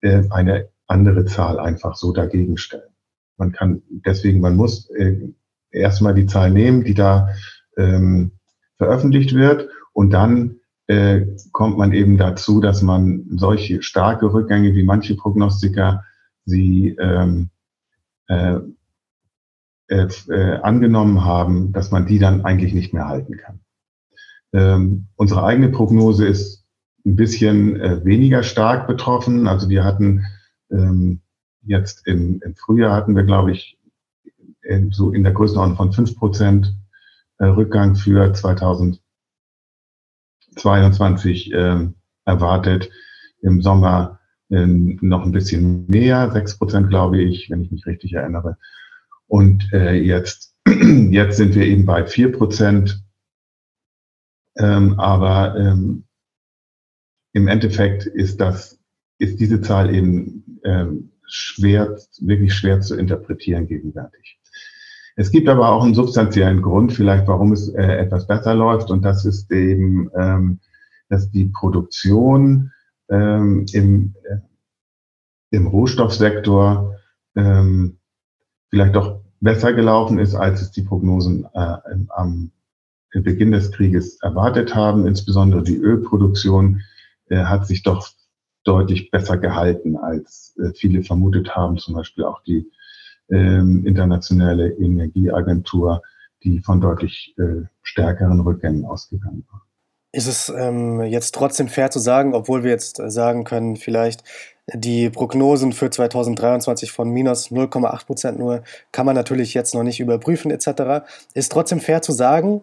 äh, eine andere Zahl einfach so dagegen stellen. Man kann deswegen, man muss äh, erstmal die Zahl nehmen, die da ähm, veröffentlicht wird und dann äh, kommt man eben dazu, dass man solche starke Rückgänge wie manche Prognostiker sie ähm, äh, äh, äh, angenommen haben, dass man die dann eigentlich nicht mehr halten kann. Ähm, unsere eigene Prognose ist ein bisschen äh, weniger stark betroffen. Also wir hatten ähm, jetzt im, im Frühjahr hatten wir, glaube ich, in, so in der Größenordnung von fünf Prozent Rückgang für 2022 äh, erwartet. Im Sommer äh, noch ein bisschen mehr, sechs Prozent, glaube ich, wenn ich mich richtig erinnere. Und äh, jetzt, jetzt sind wir eben bei vier Prozent. Ähm, aber ähm, im Endeffekt ist das, ist diese Zahl eben ähm, schwer, wirklich schwer zu interpretieren gegenwärtig. Es gibt aber auch einen substanziellen Grund, vielleicht, warum es äh, etwas besser läuft, und das ist eben, ähm, dass die Produktion ähm, im, äh, im Rohstoffsektor ähm, vielleicht doch besser gelaufen ist, als es die Prognosen äh, am Beginn des Krieges erwartet haben. Insbesondere die Ölproduktion äh, hat sich doch deutlich besser gehalten, als äh, viele vermutet haben. Zum Beispiel auch die ähm, internationale Energieagentur, die von deutlich äh, stärkeren Rückgängen ausgegangen war. Ist es ähm, jetzt trotzdem fair zu sagen, obwohl wir jetzt sagen können, vielleicht die Prognosen für 2023 von minus 0,8 Prozent nur kann man natürlich jetzt noch nicht überprüfen etc. Ist trotzdem fair zu sagen,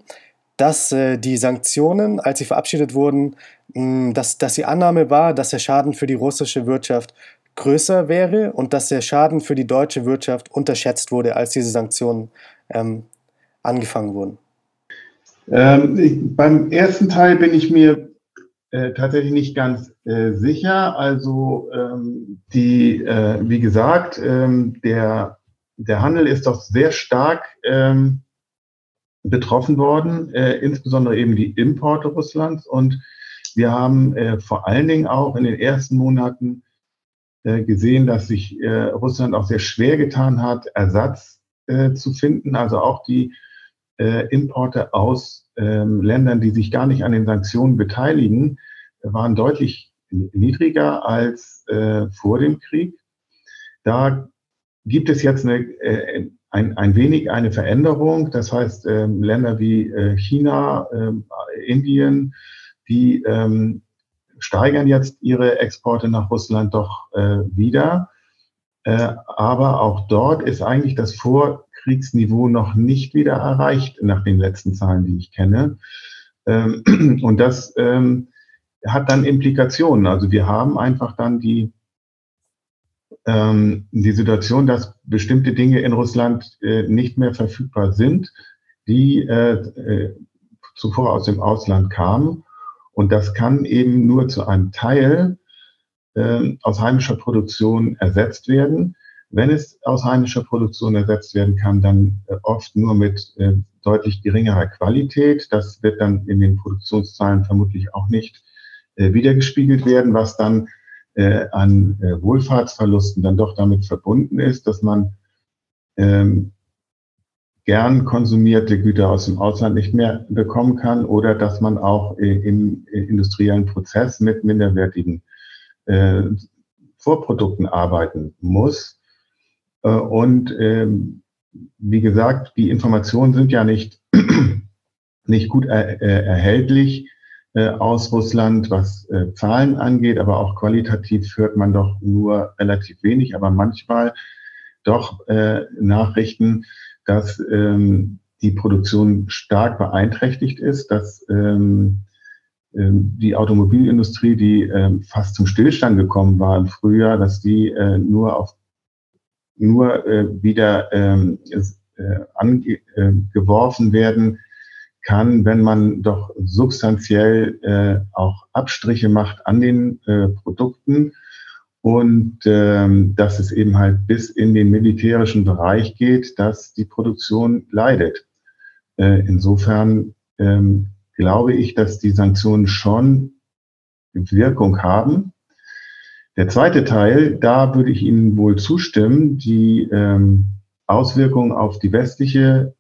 dass äh, die Sanktionen, als sie verabschiedet wurden, mh, dass, dass die Annahme war, dass der Schaden für die russische Wirtschaft größer wäre und dass der Schaden für die deutsche Wirtschaft unterschätzt wurde, als diese Sanktionen ähm, angefangen wurden. Ähm, ich, beim ersten Teil bin ich mir äh, tatsächlich nicht ganz äh, sicher. Also ähm, die, äh, wie gesagt, ähm, der, der Handel ist doch sehr stark ähm, betroffen worden, äh, insbesondere eben die Importe Russlands. Und wir haben äh, vor allen Dingen auch in den ersten Monaten gesehen, dass sich äh, Russland auch sehr schwer getan hat, Ersatz äh, zu finden. Also auch die äh, Importe aus ähm, Ländern, die sich gar nicht an den Sanktionen beteiligen, waren deutlich niedriger als äh, vor dem Krieg. Da gibt es jetzt eine, äh, ein, ein wenig eine Veränderung. Das heißt, ähm, Länder wie äh, China, ähm, Indien, die steigern jetzt ihre Exporte nach Russland doch äh, wieder. Äh, aber auch dort ist eigentlich das Vor Kriegsniveau noch nicht wieder erreicht nach den letzten Zahlen, die ich kenne. Ähm, und das ähm, hat dann Implikationen. Also wir haben einfach dann die, ähm, die Situation, dass bestimmte Dinge in Russland äh, nicht mehr verfügbar sind, die äh, äh, zuvor aus dem Ausland kamen. Und das kann eben nur zu einem Teil aus heimischer Produktion ersetzt werden. Wenn es aus heimischer Produktion ersetzt werden kann, dann äh, oft nur mit äh, deutlich geringerer Qualität. Das wird dann in den Produktionszahlen vermutlich auch nicht äh, wiedergespiegelt werden, was dann an Wohlfahrtsverlusten dann doch damit verbunden ist, dass man ähm, gern konsumierte Güter aus dem Ausland nicht mehr bekommen kann oder dass man auch im industriellen Prozess mit minderwertigen äh, Vorprodukten arbeiten muss. Äh, und ähm, wie gesagt, die Informationen sind ja nicht, nicht gut er, äh, erhältlich äh, aus Russland, was äh, Zahlen angeht, aber auch qualitativ hört man doch nur relativ wenig, aber manchmal doch äh, Nachrichten, dass ähm, die Produktion stark beeinträchtigt ist, dass ähm, ähm, die Automobilindustrie, die ähm, fast zum Stillstand gekommen war im Frühjahr, dass die äh, nur auf nur äh, wieder ähm, äh, angeworfen werden kann, wenn man doch substanziell äh, auch Abstriche macht an den äh, Produkten und ähm, dass es eben halt bis in den militärischen Bereich geht, dass die Produktion leidet. Äh, insofern ähm, glaube ich, dass die Sanktionen schon Wirkung haben. Der zweite Teil, da würde ich Ihnen wohl zustimmen, die ähm, Auswirkungen auf die westliche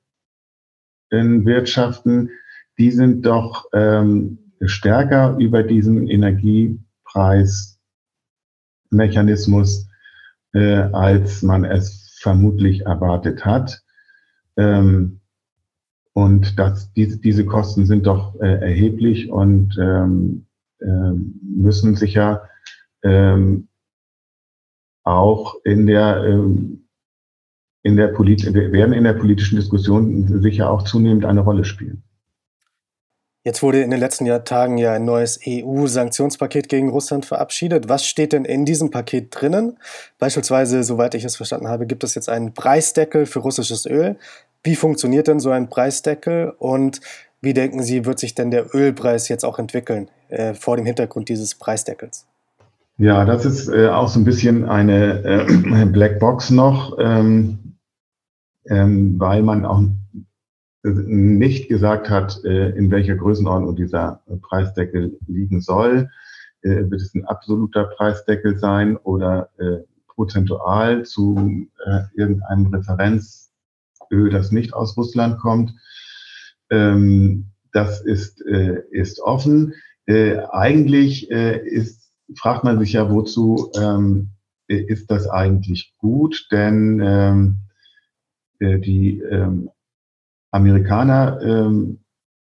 Wirtschaften, die sind doch ähm, stärker über diesen Energiepreismechanismus, äh, als man es vermutlich erwartet hat. Ähm, und das, diese, diese Kosten sind doch äh, erheblich und ähm, äh, müssen sicher ähm, auch in der ähm, in der Polit werden in der politischen Diskussion sicher auch zunehmend eine Rolle spielen. Jetzt wurde in den letzten Tagen ja ein neues EU-Sanktionspaket gegen Russland verabschiedet. Was steht denn in diesem Paket drinnen? Beispielsweise, soweit ich es verstanden habe, gibt es jetzt einen Preisdeckel für russisches Öl. Wie funktioniert denn so ein Preisdeckel und wie denken Sie, wird sich denn der Ölpreis jetzt auch entwickeln äh, vor dem Hintergrund dieses Preisdeckels? Ja, das ist äh, auch so ein bisschen eine äh, Blackbox noch. Ähm, ähm, weil man auch nicht gesagt hat, äh, in welcher Größenordnung dieser Preisdeckel liegen soll. Äh, wird es ein absoluter Preisdeckel sein oder äh, prozentual zu irgendeinem Referenzöl, das nicht aus Russland kommt? Ähm, das ist, ist offen. Eigentlich ist, fragt man sich ja, wozu ähm, ist das eigentlich gut? Denn äh, die ähm, Amerikaner ähm,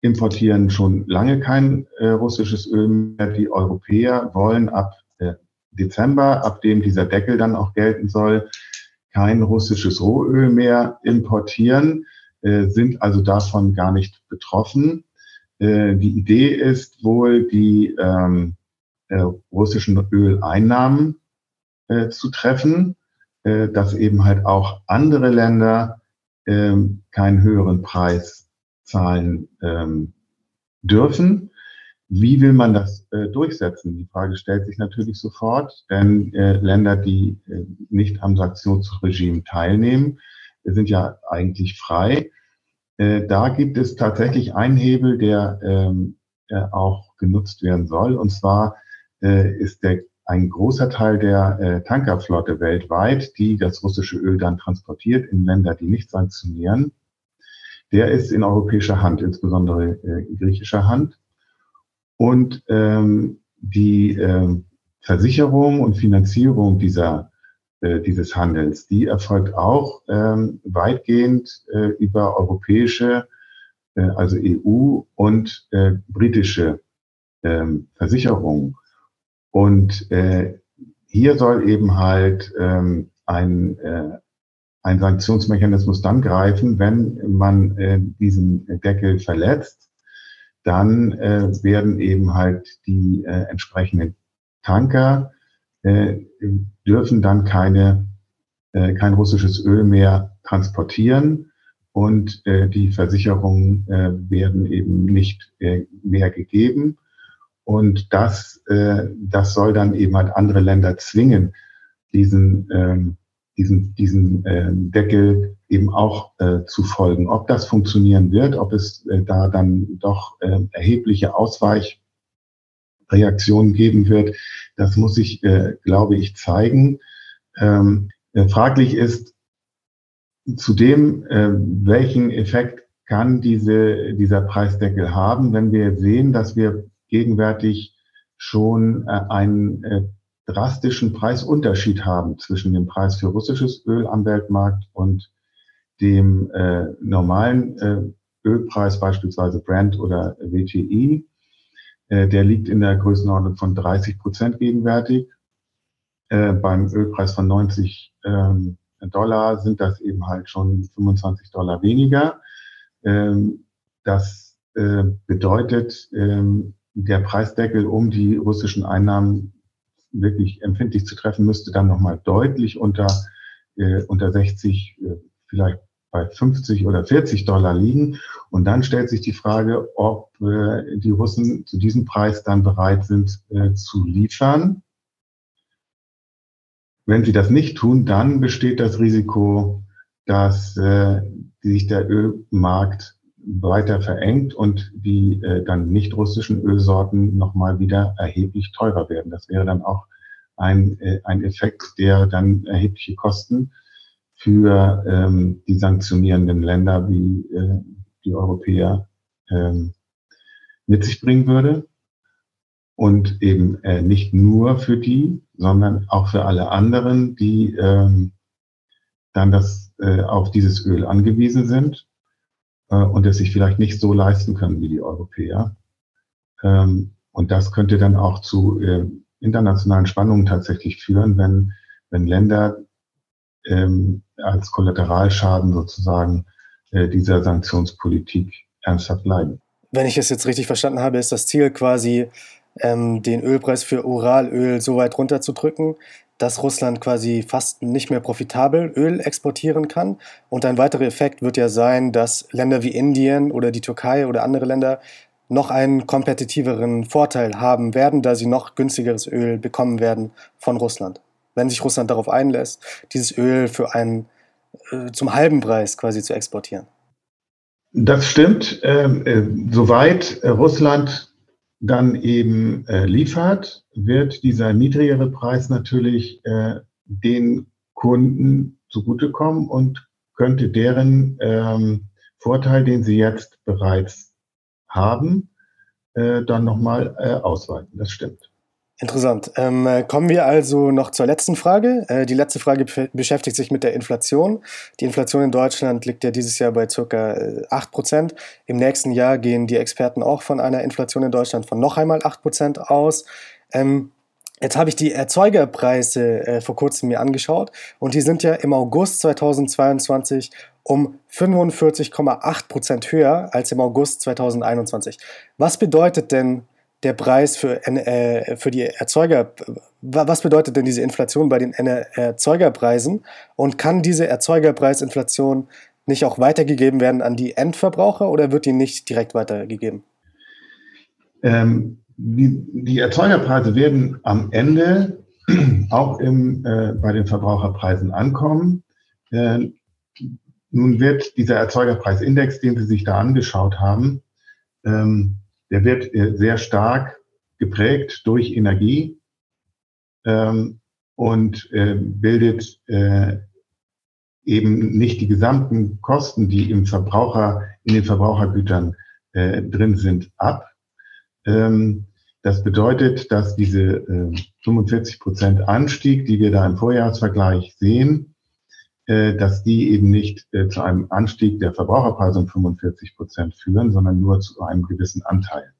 importieren schon lange kein äh, russisches Öl mehr. Die Europäer wollen ab äh, Dezember, ab dem dieser Deckel dann auch gelten soll, kein russisches Rohöl mehr importieren, äh, sind also davon gar nicht betroffen. Äh, die Idee ist wohl, die ähm, äh, russischen Öleinnahmen äh, zu treffen, dass eben halt auch andere Länder ähm, keinen höheren Preis zahlen ähm, dürfen. Wie will man das äh, durchsetzen? Die Frage stellt sich natürlich sofort, denn äh, Länder, die äh, nicht am Sanktionsregime teilnehmen, sind ja eigentlich frei. Äh, da gibt es tatsächlich einen Hebel, der ähm, äh, auch genutzt werden soll. Und zwar äh, ist der ein großer Teil der äh, Tankerflotte weltweit, die das russische Öl dann transportiert in Länder, die nicht sanktionieren, der ist in europäischer Hand, insbesondere äh, griechischer Hand. Und ähm, die äh, Versicherung und Finanzierung dieser, äh, dieses Handels, die erfolgt auch ähm, weitgehend äh, über europäische, äh, also EU und äh, britische ähm, Versicherungen. Und äh, hier soll eben halt ähm, ein, äh, ein Sanktionsmechanismus dann greifen, wenn man äh, diesen Deckel verletzt. Dann äh, werden eben halt die äh, entsprechenden Tanker äh, dürfen dann keine, äh, kein russisches Öl mehr transportieren und äh, die Versicherungen äh, werden eben nicht äh, mehr gegeben. Und das, äh, das soll dann eben halt andere Länder zwingen, diesen, ähm, diesen, diesen äh, Deckel eben auch äh, zu folgen. Ob das funktionieren wird, ob es äh, da dann doch äh, erhebliche Ausweichreaktionen geben wird, das muss sich, äh, glaube ich, zeigen. Ähm, äh, fraglich ist, zudem, äh, welchen Effekt kann diese, dieser Preisdeckel haben, wenn wir sehen, dass wir gegenwärtig schon äh, einen äh, drastischen Preisunterschied haben zwischen dem Preis für russisches Öl am Weltmarkt und dem äh, normalen äh, Ölpreis, beispielsweise Brent oder WTI. Äh, der liegt in der Größenordnung von 30 Prozent gegenwärtig. Äh, beim Ölpreis von 90 ähm, Dollar sind das eben halt schon 25 Dollar weniger. Ähm, das äh, bedeutet, ähm, der Preisdeckel, um die russischen Einnahmen wirklich empfindlich zu treffen, müsste dann nochmal deutlich unter, äh, unter 60, äh, vielleicht bei 50 oder 40 Dollar liegen. Und dann stellt sich die Frage, ob äh, die Russen zu diesem Preis dann bereit sind äh, zu liefern. Wenn sie das nicht tun, dann besteht das Risiko, dass äh, sich der Ölmarkt weiter verengt und die äh, dann nicht russischen Ölsorten nochmal wieder erheblich teurer werden. Das wäre dann auch ein, äh, ein Effekt, der dann erhebliche Kosten für ähm, die sanktionierenden Länder wie äh, die Europäer ähm, mit sich bringen würde. Und eben äh, nicht nur für die, sondern auch für alle anderen, die ähm, dann das, äh, auf dieses Öl angewiesen sind äh, und es sich vielleicht nicht so leisten können wie die Europäer. Ähm, und das könnte dann auch zu äh, internationalen Spannungen tatsächlich führen, wenn, wenn Länder ähm, als Kollateralschaden sozusagen äh, dieser Sanktionspolitik ernsthaft leiden. Wenn ich es jetzt richtig verstanden habe, ist das Ziel quasi, ähm, den Ölpreis für Uralöl so weit runterzudrücken, dass Russland quasi fast nicht mehr profitabel Öl exportieren kann. Und ein weiterer Effekt wird ja sein, dass Länder wie Indien oder die Türkei oder andere Länder noch einen kompetitiveren Vorteil haben werden, da sie noch günstigeres Öl bekommen werden von Russland. Wenn sich Russland darauf einlässt, dieses Öl für einen äh, zum halben Preis quasi zu exportieren. Das stimmt. Ähm, äh, soweit Russland dann eben äh, liefert, wird dieser niedrigere Preis natürlich äh, den Kunden zugutekommen und könnte deren ähm, Vorteil, den sie jetzt bereits haben, äh, dann nochmal äh, ausweiten. Das stimmt. Interessant. Ähm, äh, kommen wir also noch zur letzten Frage. Äh, die letzte Frage beschäftigt sich mit der Inflation. Die Inflation in Deutschland liegt ja dieses Jahr bei ca. 8%. Äh, Im nächsten Jahr gehen die Experten auch von einer Inflation in Deutschland von noch einmal 8% aus. Ähm, Jetzt habe ich die Erzeugerpreise äh, vor kurzem mir angeschaut und die sind ja im August 2022 um 45,8% höher als im August 2021. Was bedeutet denn der Preis für, äh, für die Erzeuger, was bedeutet denn diese Inflation bei den Erzeugerpreisen und kann diese Erzeugerpreisinflation nicht auch weitergegeben werden an die Endverbraucher oder wird die nicht direkt weitergegeben? Ähm, die, die, Erzeugerpreise werden am Ende auch im, äh, bei den Verbraucherpreisen ankommen. Äh, nun wird dieser Erzeugerpreisindex, den Sie sich da angeschaut haben, ähm, der wird äh, sehr stark geprägt durch Energie ähm, und äh, bildet äh, eben nicht die gesamten Kosten, die im Verbraucher, in den Verbrauchergütern äh, drin sind, ab. Ähm, das bedeutet, dass diese äh, 45 Prozent Anstieg, die wir da im Vorjahresvergleich sehen, dass die eben nicht äh, zu einem Anstieg der Verbraucherpreise um 45 Prozent führen, sondern nur zu einem gewissen Anteil.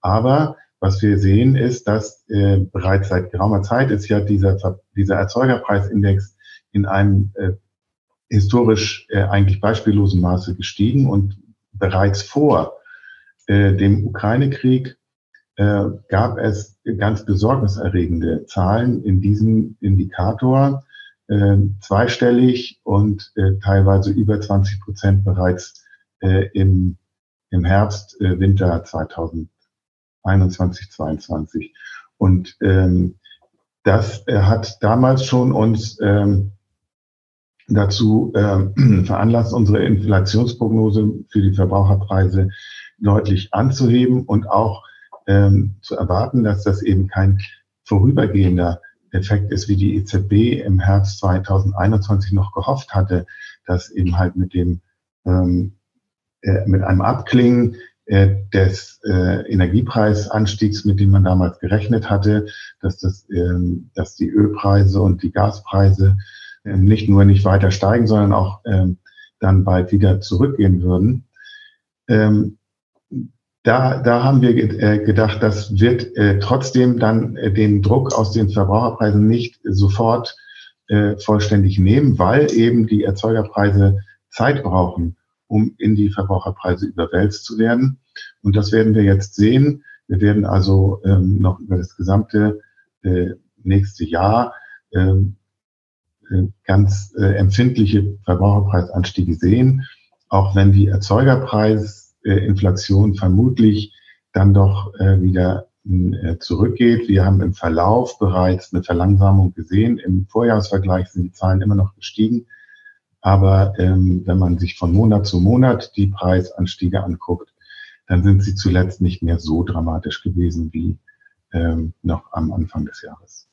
Aber was wir sehen, ist, dass äh, bereits seit geraumer Zeit ist ja dieser, dieser Erzeugerpreisindex in einem äh, historisch äh, eigentlich beispiellosen Maße gestiegen und bereits vor äh, dem Ukraine-Krieg äh, gab es ganz besorgniserregende Zahlen in diesem Indikator, äh, zweistellig und äh, teilweise über 20 Prozent bereits äh, im, im Herbst, äh, Winter 2021, 22. Und ähm, das äh, hat damals schon uns ähm, dazu äh, veranlasst, unsere Inflationsprognose für die Verbraucherpreise deutlich anzuheben und auch ähm, zu erwarten, dass das eben kein vorübergehender Effekt ist, wie die EZB im Herbst 2021 noch gehofft hatte, dass eben halt mit dem ähm, äh, mit einem Abklingen äh, des äh, Energiepreisanstiegs, mit dem man damals gerechnet hatte, dass das, ähm, dass die Ölpreise und die Gaspreise ähm, nicht nur nicht weiter steigen, sondern auch ähm, dann bald wieder zurückgehen würden. Ähm, da, da haben wir äh, gedacht, das wird äh, trotzdem dann äh, den Druck aus den Verbraucherpreisen nicht sofort vollständig nehmen, weil eben die Erzeugerpreise Zeit brauchen, um in die Verbraucherpreise überwälzt zu werden. Und das werden wir jetzt sehen. Wir werden also ähm, noch über das gesamte nächste Jahr ähm, äh, ganz empfindliche Verbraucherpreisanstiege sehen, auch wenn die Erzeugerpreis äh, Inflation vermutlich dann doch äh, wieder äh, zurückgeht. Wir haben im Verlauf bereits eine Verlangsamung gesehen. Im Vorjahresvergleich sind die Zahlen immer noch gestiegen. Aber ähm, wenn man sich von Monat zu Monat die Preisanstiege anguckt, dann sind sie zuletzt nicht mehr so dramatisch gewesen wie ähm, noch am Anfang des Jahres.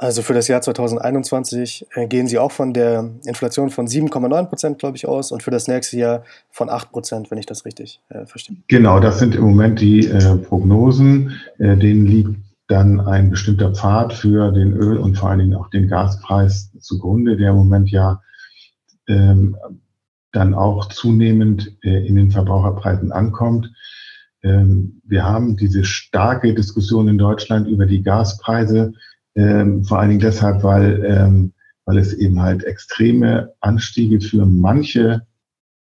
Also für das Jahr 2021 äh, gehen Sie auch von der Inflation von 7,9 Prozent, glaube ich, aus und für das nächste Jahr von 8 Prozent, wenn ich das richtig äh, verstehe. Genau, das sind im Moment die äh, Prognosen. Äh, denen liegt dann ein bestimmter Pfad für den Öl- und vor allen Dingen auch den Gaspreis zugrunde, der im Moment ja ähm, dann auch zunehmend äh, in den Verbraucherpreisen ankommt. Ähm, wir haben diese starke Diskussion in Deutschland über die Gaspreise ähm, vor allen Dingen deshalb, weil, ähm, weil es eben halt extreme Anstiege für manche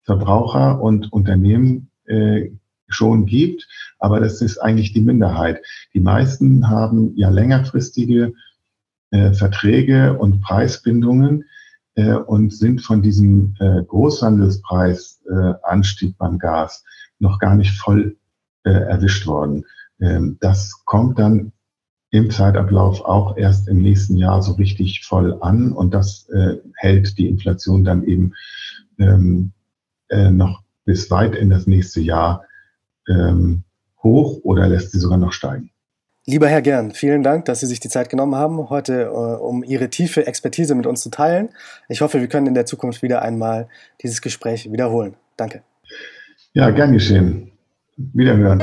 Verbraucher und Unternehmen äh, schon gibt. Aber das ist eigentlich die Minderheit. Die meisten haben ja längerfristige äh, Verträge und Preisbindungen äh, und sind von diesem äh, Großhandelspreisanstieg äh, beim Gas noch gar nicht voll äh, erwischt worden. Ähm, das kommt dann im Zeitablauf auch erst im nächsten Jahr so richtig voll an und das äh, hält die Inflation dann eben ähm, äh, noch bis weit in das nächste Jahr ähm, hoch oder lässt sie sogar noch steigen. Lieber Herr Gern, vielen Dank, dass Sie sich die Zeit genommen haben, heute äh, um Ihre tiefe Expertise mit uns zu teilen. Ich hoffe, wir können in der Zukunft wieder einmal dieses Gespräch wiederholen. Danke. Ja, gern geschehen. Wiederhören.